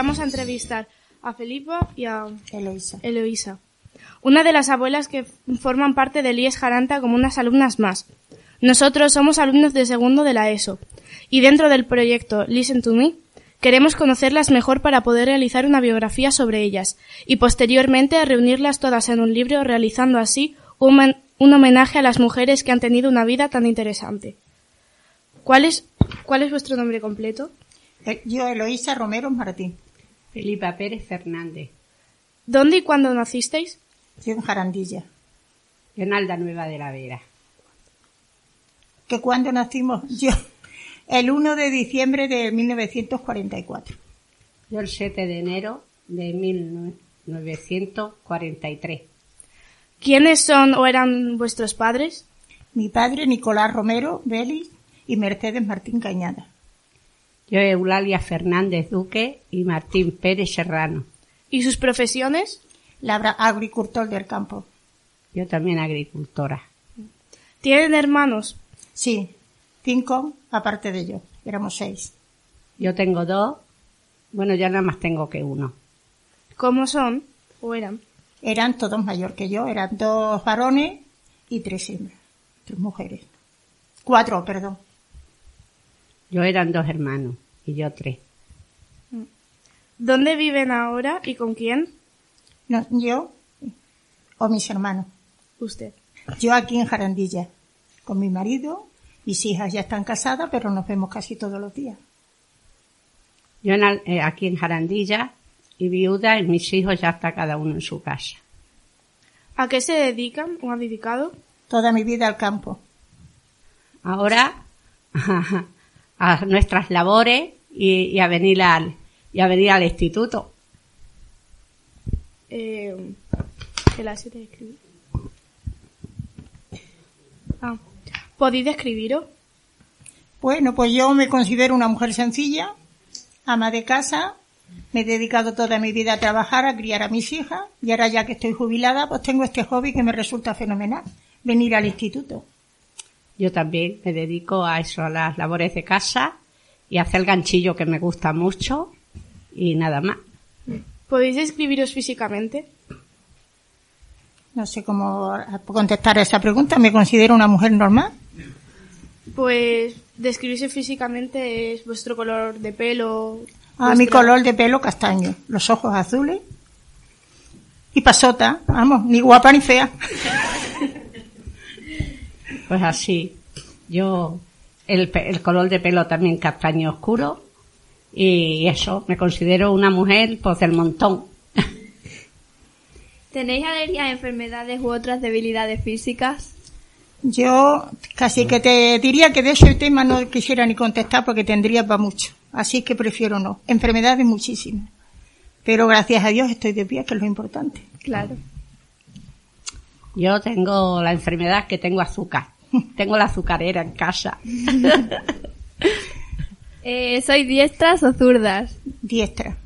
vamos a entrevistar a Felipa y a Eloisa. Eloisa, una de las abuelas que forman parte del IES Jaranta como unas alumnas más. Nosotros somos alumnos de segundo de la ESO y dentro del proyecto Listen to Me queremos conocerlas mejor para poder realizar una biografía sobre ellas y posteriormente reunirlas todas en un libro realizando así un, un homenaje a las mujeres que han tenido una vida tan interesante. ¿Cuál es, cuál es vuestro nombre completo? Eh, Yo, Eloisa Romero Martín. Felipa Pérez Fernández, ¿Dónde y cuándo nacisteis? Yo en Jarandilla. Leonalda Nueva de la Vera. ¿Que cuándo nacimos? Yo, el 1 de diciembre de 1944. Yo el 7 de enero de 1943. ¿Quiénes son o eran vuestros padres? Mi padre, Nicolás Romero Vélez y Mercedes Martín Cañada. Yo Eulalia Fernández Duque y Martín Pérez Serrano. ¿Y sus profesiones? Labra agricultor del campo. Yo también agricultora. ¿Tienen hermanos? Sí, cinco aparte de yo. Éramos seis. Yo tengo dos. Bueno, ya nada más tengo que uno. ¿Cómo son? ¿O eran? Eran todos mayor que yo. Eran dos varones y tres hembras. Tres mujeres. Cuatro, perdón. Yo eran dos hermanos y yo tres. ¿Dónde viven ahora y con quién? No, yo o mis hermanos. Usted. Yo aquí en Jarandilla, con mi marido. Mis hijas ya están casadas, pero nos vemos casi todos los días. Yo en eh, aquí en Jarandilla y viuda y mis hijos ya está cada uno en su casa. ¿A qué se dedican o han dedicado? Toda mi vida al campo. Ahora a nuestras labores y, y a venir al y a venir al instituto. Eh, de escribir. Ah. ¿Podéis describiros? Bueno, pues yo me considero una mujer sencilla, ama de casa, me he dedicado toda mi vida a trabajar, a criar a mis hijas, y ahora ya que estoy jubilada, pues tengo este hobby que me resulta fenomenal, venir al instituto. Yo también me dedico a eso, a las labores de casa y a hacer ganchillo que me gusta mucho y nada más. ¿Podéis describiros físicamente? No sé cómo contestar a esa pregunta, me considero una mujer normal. Pues describirse físicamente es vuestro color de pelo. A mi color de pelo castaño, los ojos azules y pasota, vamos, ni guapa ni fea. Pues así, yo el, pe- el color de pelo también castaño oscuro y eso, me considero una mujer pues del montón. ¿Tenéis alergias a enfermedades u otras debilidades físicas? Yo casi que te diría que de ese tema no quisiera ni contestar porque tendría para mucho. Así que prefiero no. Enfermedades muchísimas. Pero gracias a Dios estoy de pie, que es lo importante. Claro. Yo tengo la enfermedad que tengo azúcar. Tengo la azucarera en casa. Eh, ¿Sois diestras o zurdas? Diestra.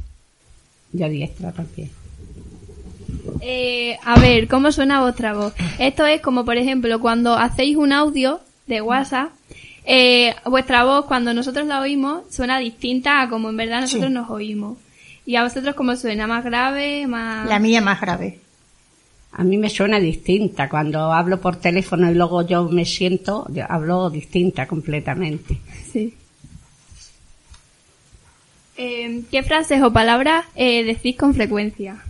Yo diestra también. Eh, a ver, ¿cómo suena vuestra voz? Esto es como, por ejemplo, cuando hacéis un audio de WhatsApp, eh, vuestra voz, cuando nosotros la oímos, suena distinta a como en verdad nosotros Sí. nos oímos. ¿Y a vosotros cómo suena? ¿Más grave? ¿Más...? La mía más grave. A mí me suena distinta. Cuando hablo por teléfono y luego yo me siento, yo hablo distinta completamente. Sí. Eh, ¿Qué frases o palabras eh, decís con frecuencia?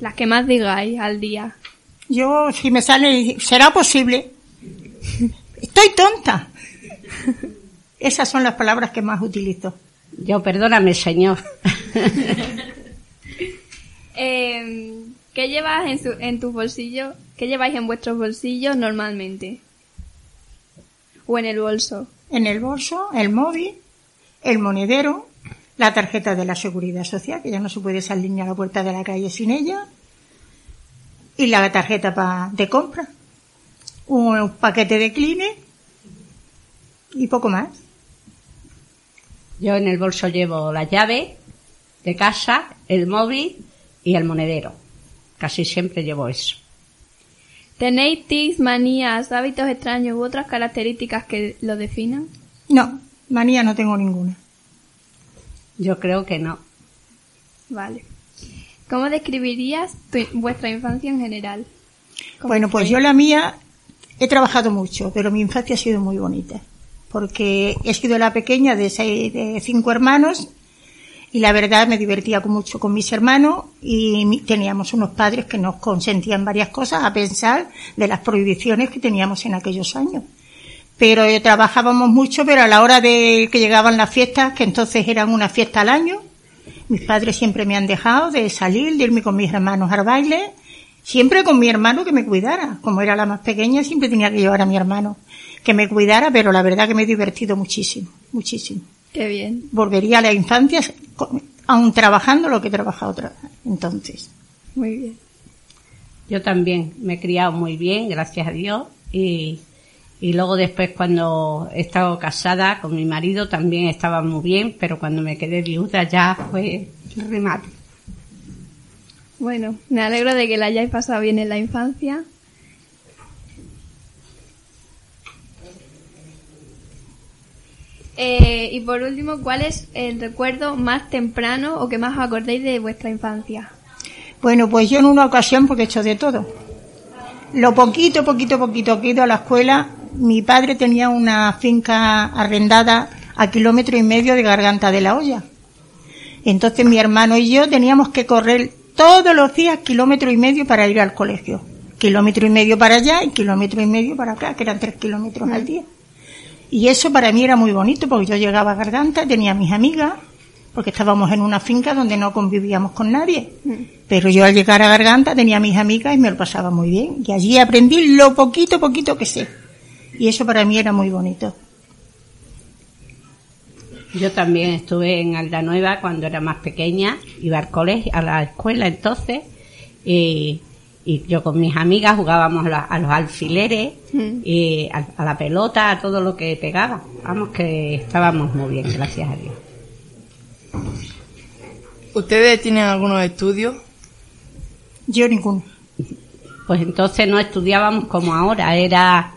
Las que más digáis al día. Yo, si me sale, será posible. Estoy tonta. Esas son las palabras que más utilizo. Yo, perdóname, señor. Eh, ¿Qué llevas en, su- en tus bolsillos? ¿Qué lleváis en vuestros bolsillos normalmente? ¿O en el bolso? En el bolso, el móvil, el monedero, la tarjeta de la seguridad social, que ya no se puede salir ni a la puerta de la calle sin ella, y la tarjeta pa- de compra, un paquete de Kleenex y poco más. Yo en el bolso llevo la llave de casa, el móvil y el monedero. Casi siempre llevo eso. ¿Tenéis tics, manías, hábitos extraños u otras características que lo definan? No, manía no tengo ninguna. Yo creo que no. Vale. ¿Cómo describirías tu- vuestra infancia en general? ¿Cómo Bueno, pues yo la mía he trabajado mucho, pero mi infancia ha sido muy bonita. Porque he sido la pequeña de, seis, de cinco hermanos y la verdad me divertía mucho con mis hermanos y teníamos unos padres que nos consentían varias cosas a pensar de las prohibiciones que teníamos en aquellos años. Pero eh, trabajábamos mucho, pero a la hora de que llegaban las fiestas, que entonces eran una fiesta al año, mis padres siempre me han dejado de salir, de irme con mis hermanos al baile, siempre con mi hermano que me cuidara. Como era la más pequeña, siempre tenía que llevar a mi hermano que me cuidara, pero la verdad que me he divertido muchísimo, muchísimo. Qué bien. Volvería a la infancia, aún trabajando lo que he trabajado otra entonces. Muy bien. Yo también me he criado muy bien, gracias a Dios. Y, y luego después cuando he estado casada con mi marido también estaba muy bien, pero cuando me quedé viuda ya fue remate. Bueno, me alegro de que la hayáis pasado bien en la infancia. Eh, y por último, ¿cuál es el recuerdo más temprano o que más os acordéis de vuestra infancia? Bueno, pues yo en una ocasión, porque he hecho de todo. Lo poquito, poquito, poquito que he ido a la escuela, mi padre tenía una finca arrendada a kilómetro y medio de Garganta de la Olla. Entonces mi hermano y yo teníamos que correr todos los días kilómetro y medio para ir al colegio. Kilómetro y medio para allá y kilómetro y medio para acá, que eran tres kilómetros al día. Y eso para mí era muy bonito porque yo llegaba a Garganta, tenía mis amigas, porque estábamos en una finca donde no convivíamos con nadie. Pero yo al llegar a Garganta tenía mis amigas y me lo pasaba muy bien. Y allí aprendí lo poquito, poquito que sé. Y eso para mí era muy bonito. Yo también estuve en Aldanueva cuando era más pequeña, iba al colegio, a la escuela entonces, y, y yo con mis amigas jugábamos la- a los alfileres, Mm. y a, a la pelota, a todo lo que pegaba. Vamos que estábamos muy bien, gracias a Dios. ¿Ustedes tienen algunos estudios? Yo ninguno. Pues entonces no estudiábamos como ahora, era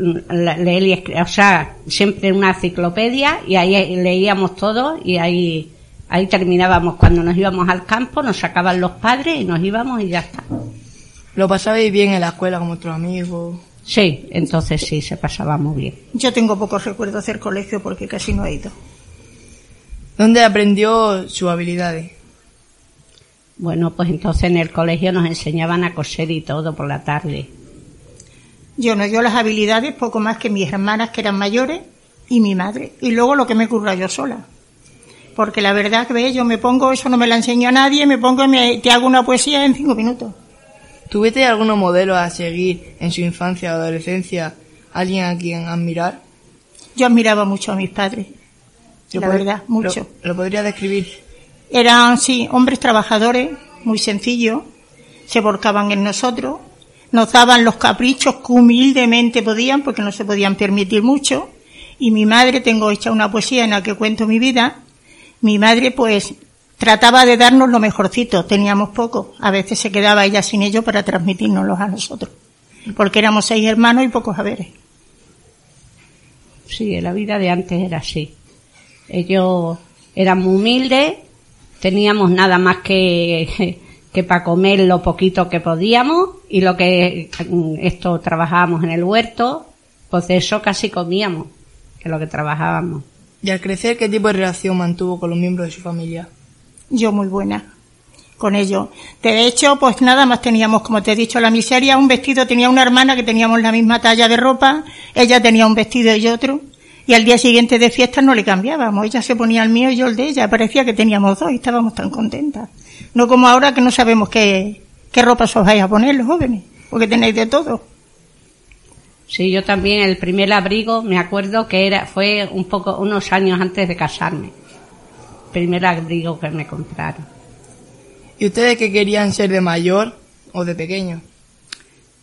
mm, leer y escribir, o sea, siempre una enciclopedia y ahí leíamos todo y ahí, ahí terminábamos. Cuando nos íbamos al campo nos sacaban los padres y nos íbamos y ya está. ¿Lo pasabais bien en la escuela con vuestros amigos? Sí, entonces sí, se pasaba muy bien. Yo tengo pocos recuerdos del colegio porque casi no he ido. ¿Dónde aprendió sus habilidades? Bueno, pues entonces en el colegio nos enseñaban a coser y todo por la tarde. Yo no, yo las habilidades poco más que mis hermanas que eran mayores y mi madre. Y luego lo que me ocurra yo sola. Porque la verdad que yo me pongo, eso no me la enseño a nadie, me pongo y me, te hago una poesía en cinco minutos. ¿Tuviste algunos modelos a seguir en su infancia o adolescencia? ¿Alguien a quien admirar? Yo admiraba mucho a mis padres. ¿Lo La verdad, mucho. ¿Lo, lo podría describir? Eran, sí, hombres trabajadores, muy sencillos, se volcaban en nosotros, nos daban los caprichos que humildemente podían, porque no se podían permitir mucho, y mi madre, tengo hecha una poesía en la que cuento mi vida, mi madre pues trataba de darnos lo mejorcito, teníamos poco, a veces se quedaba ella sin ello para transmitírnoslos a nosotros, porque éramos seis hermanos y pocos haberes. Sí, la vida de antes era así. Ellos eran muy humildes, teníamos nada más que, que para comer lo poquito que podíamos y lo que esto trabajábamos en el huerto, pues de eso casi comíamos, que lo que trabajábamos. Y al crecer, ¿qué tipo de relación mantuvo con los miembros de su familia? Yo muy buena con ello. De hecho, pues nada más teníamos, como te he dicho, la miseria, un vestido, tenía una hermana que teníamos la misma talla de ropa, ella tenía un vestido y otro, y al día siguiente de fiesta no le cambiábamos, ella se ponía el mío y yo el de ella, parecía que teníamos dos y estábamos tan contentas. No como ahora que no sabemos qué, qué ropa os vais a poner los jóvenes, porque tenéis de todo. Sí, yo también el primer abrigo me acuerdo que era fue un poco unos años antes de casarme. Primer abrigo que me compraron. ¿Y ustedes qué querían ser de mayor o de pequeño?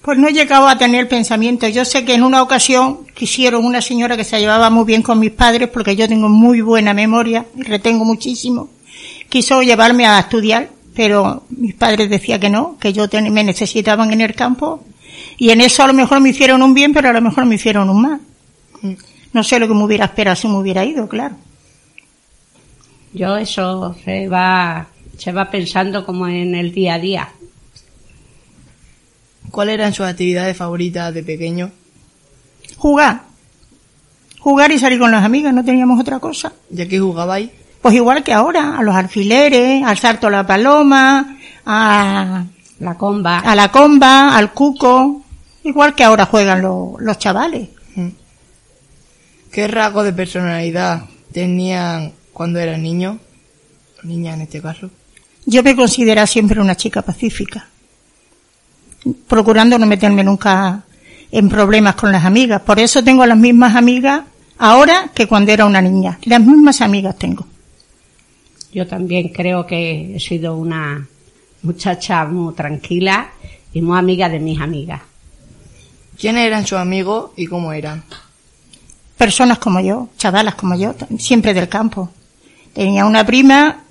Pues no he llegado a tener pensamiento. Yo sé que en una ocasión quisieron una señora que se llevaba muy bien con mis padres, porque yo tengo muy buena memoria y retengo muchísimo. Quiso llevarme a estudiar, pero mis padres decían que no, que yo ten- me necesitaban en el campo. Y en eso a lo mejor me hicieron un bien, pero a lo mejor me hicieron un mal. No sé lo que me hubiera esperado si me hubiera ido, claro. Yo eso se va, Se va pensando como en el día a día. ¿Cuáles eran sus actividades favoritas de pequeño? Jugar. Jugar y salir con las amigas, no teníamos otra cosa. ¿Ya que jugabais? Pues igual que ahora, a los alfileres, al salto a la paloma, a, La comba. a la comba, al cuco, igual que ahora juegan lo- los chavales. ¿Qué rasgos de personalidad tenían cuando eran niños? Niña en este caso. Yo me considero siempre una chica pacífica, procurando no meterme nunca en problemas con las amigas. Por eso tengo las mismas amigas ahora que cuando era una niña. Las mismas amigas tengo. Yo también creo que he sido una muchacha muy tranquila y muy amiga de mis amigas. ¿Quiénes eran sus amigos y cómo eran? Personas como yo, chavalas como yo, siempre del campo. Tenía una prima,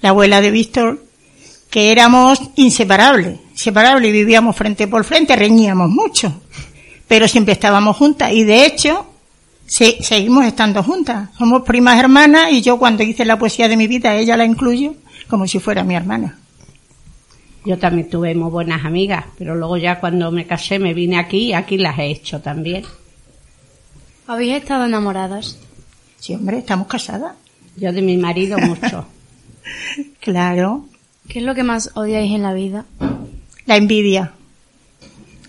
la abuela de Víctor, que éramos inseparables, inseparables, y vivíamos frente por frente, reñíamos mucho, pero siempre estábamos juntas y de hecho se- seguimos estando juntas. Somos primas hermanas y yo cuando hice la poesía de mi vida, ella la incluyo como si fuera mi hermana. Yo también tuve muy buenas amigas, pero luego ya cuando me casé me vine aquí y aquí las he hecho también. ¿Habéis estado enamoradas? Sí, hombre, estamos casadas. Yo de mi marido mucho. Claro. ¿Qué es lo que más odiáis en la vida? La envidia.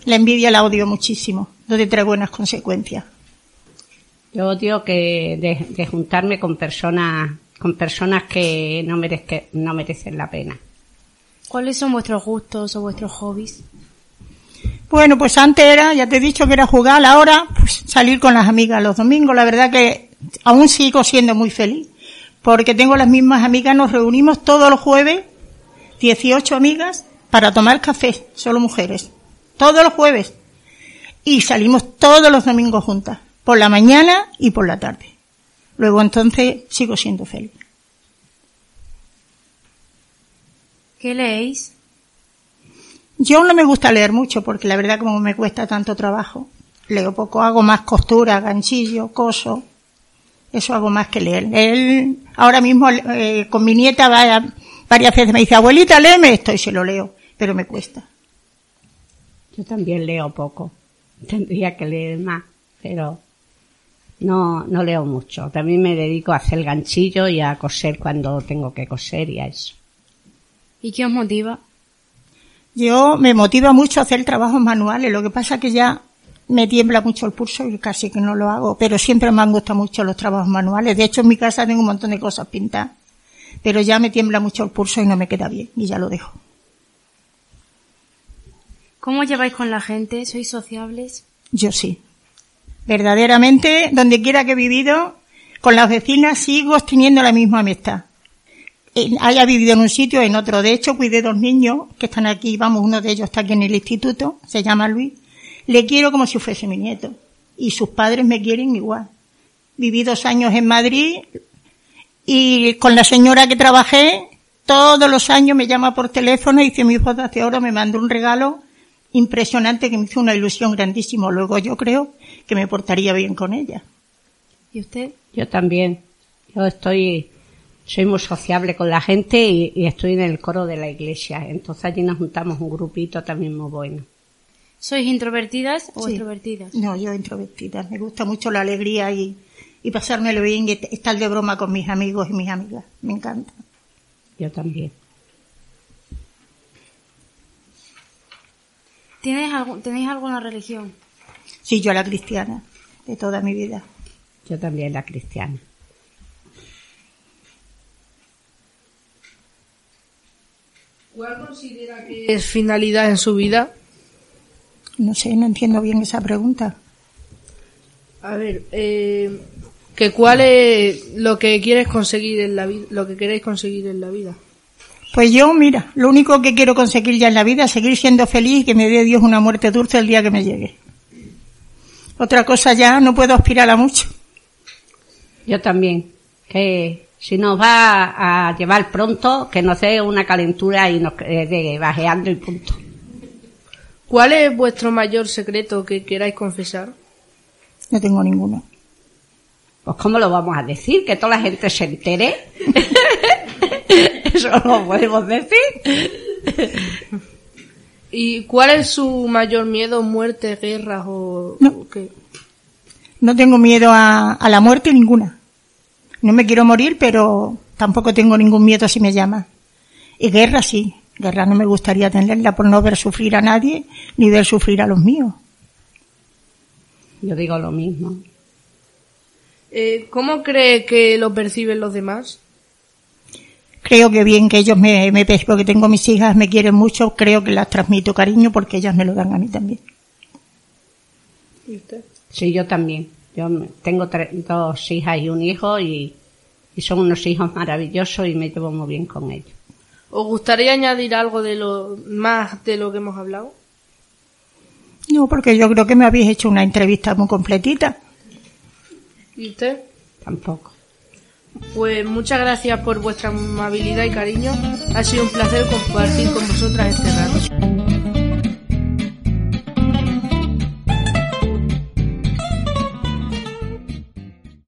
La envidia la odio muchísimo. No te trae buenas consecuencias. Yo odio que de, de juntarme con personas con personas que no, merezque- no merecen la pena. ¿Cuáles son vuestros gustos o vuestros hobbies? Bueno, pues antes era, ya te he dicho que era jugar, ahora pues salir con las amigas los domingos. La verdad que aún sigo siendo muy feliz, porque tengo las mismas amigas, nos reunimos todos los jueves, 18 amigas, para tomar café, solo mujeres, todos los jueves. Y salimos todos los domingos juntas, por la mañana y por la tarde. Luego entonces sigo siendo feliz. ¿Qué leéis? Yo no me gusta leer mucho porque la verdad como me cuesta tanto trabajo, leo poco, hago más costura, ganchillo, coso, eso hago más que leer. Él ahora mismo eh, con mi nieta va- varias veces me dice, abuelita, léeme esto y se lo leo, pero me cuesta. Yo también leo poco. Tendría que leer más, pero no, no leo mucho. También me dedico a hacer ganchillo y a coser cuando tengo que coser y a eso. ¿Y qué os motiva? Yo me motiva mucho a hacer trabajos manuales, lo que pasa que ya me tiembla mucho el pulso y casi que no lo hago, pero siempre me han gustado mucho los trabajos manuales. De hecho, en mi casa tengo un montón de cosas pintadas, pero ya me tiembla mucho el pulso y no me queda bien y ya lo dejo. ¿Cómo lleváis con la gente? ¿Sois sociables? Yo sí. Verdaderamente, donde quiera que he vivido, con las vecinas sigo teniendo la misma amistad. Haya vivido en un sitio, en otro. De hecho, cuidé dos niños que están aquí, vamos, uno de ellos está aquí en el instituto, se llama Luis. Le quiero como si fuese mi nieto. Y sus padres me quieren igual. Viví dos años en Madrid y con la señora que trabajé, todos los años me llama por teléfono y dice mi hijo hace ahora me mandó un regalo impresionante que me hizo una ilusión grandísima. Luego yo creo que me portaría bien con ella. ¿Y usted? Yo también. Yo estoy, soy muy sociable con la gente y estoy en el coro de la iglesia. Entonces allí nos juntamos un grupito también muy bueno. ¿Sois introvertidas o Sí. extrovertidas? No, yo introvertida. Me gusta mucho la alegría y, y pasármelo bien y estar de broma con mis amigos y mis amigas. Me encanta. Yo también. ¿Tienes, algún- ¿Tenéis alguna religión? Sí, yo la cristiana de toda mi vida. Yo también la cristiana. ¿Cuál considera que es finalidad en su vida? No sé, no entiendo bien esa pregunta. A ver, eh, que cuál es lo que quieres conseguir en la vida, lo que queréis conseguir en la vida. Pues yo, mira, lo único que quiero conseguir ya en la vida es seguir siendo feliz y que me dé Dios una muerte dulce el día que me llegue. Otra cosa ya no puedo aspirar a mucho. Yo también. Que si nos va a llevar pronto, que nos dé una calentura y nos quede bajeando y punto. ¿Cuál es vuestro mayor secreto que queráis confesar? No tengo ninguno. Pues ¿cómo lo vamos a decir? Que toda la gente se entere. Eso lo podemos decir. ¿Y cuál es su mayor miedo? ¿Muerte, guerras o, No. o qué? No tengo miedo a, a la muerte ninguna. No me quiero morir, pero tampoco tengo ningún miedo si me llama. Y guerra sí. Guerra no me gustaría tenerla por no ver sufrir a nadie ni ver sufrir a los míos. Yo digo lo mismo. Eh, ¿Cómo cree que lo perciben los demás? Creo que bien que ellos me, me porque tengo mis hijas, me quieren mucho, creo que las transmito cariño porque ellas me lo dan a mí también. ¿Y usted? Sí, yo también. Yo me- tengo tre- dos hijas y un hijo y, y son unos hijos maravillosos y me llevo muy bien con ellos. ¿Os gustaría añadir algo de lo más de lo que hemos hablado? No, porque yo creo que me habéis hecho una entrevista muy completita. ¿Y usted? Tampoco. Pues muchas gracias por vuestra amabilidad y cariño. Ha sido un placer compartir con vosotras este rato.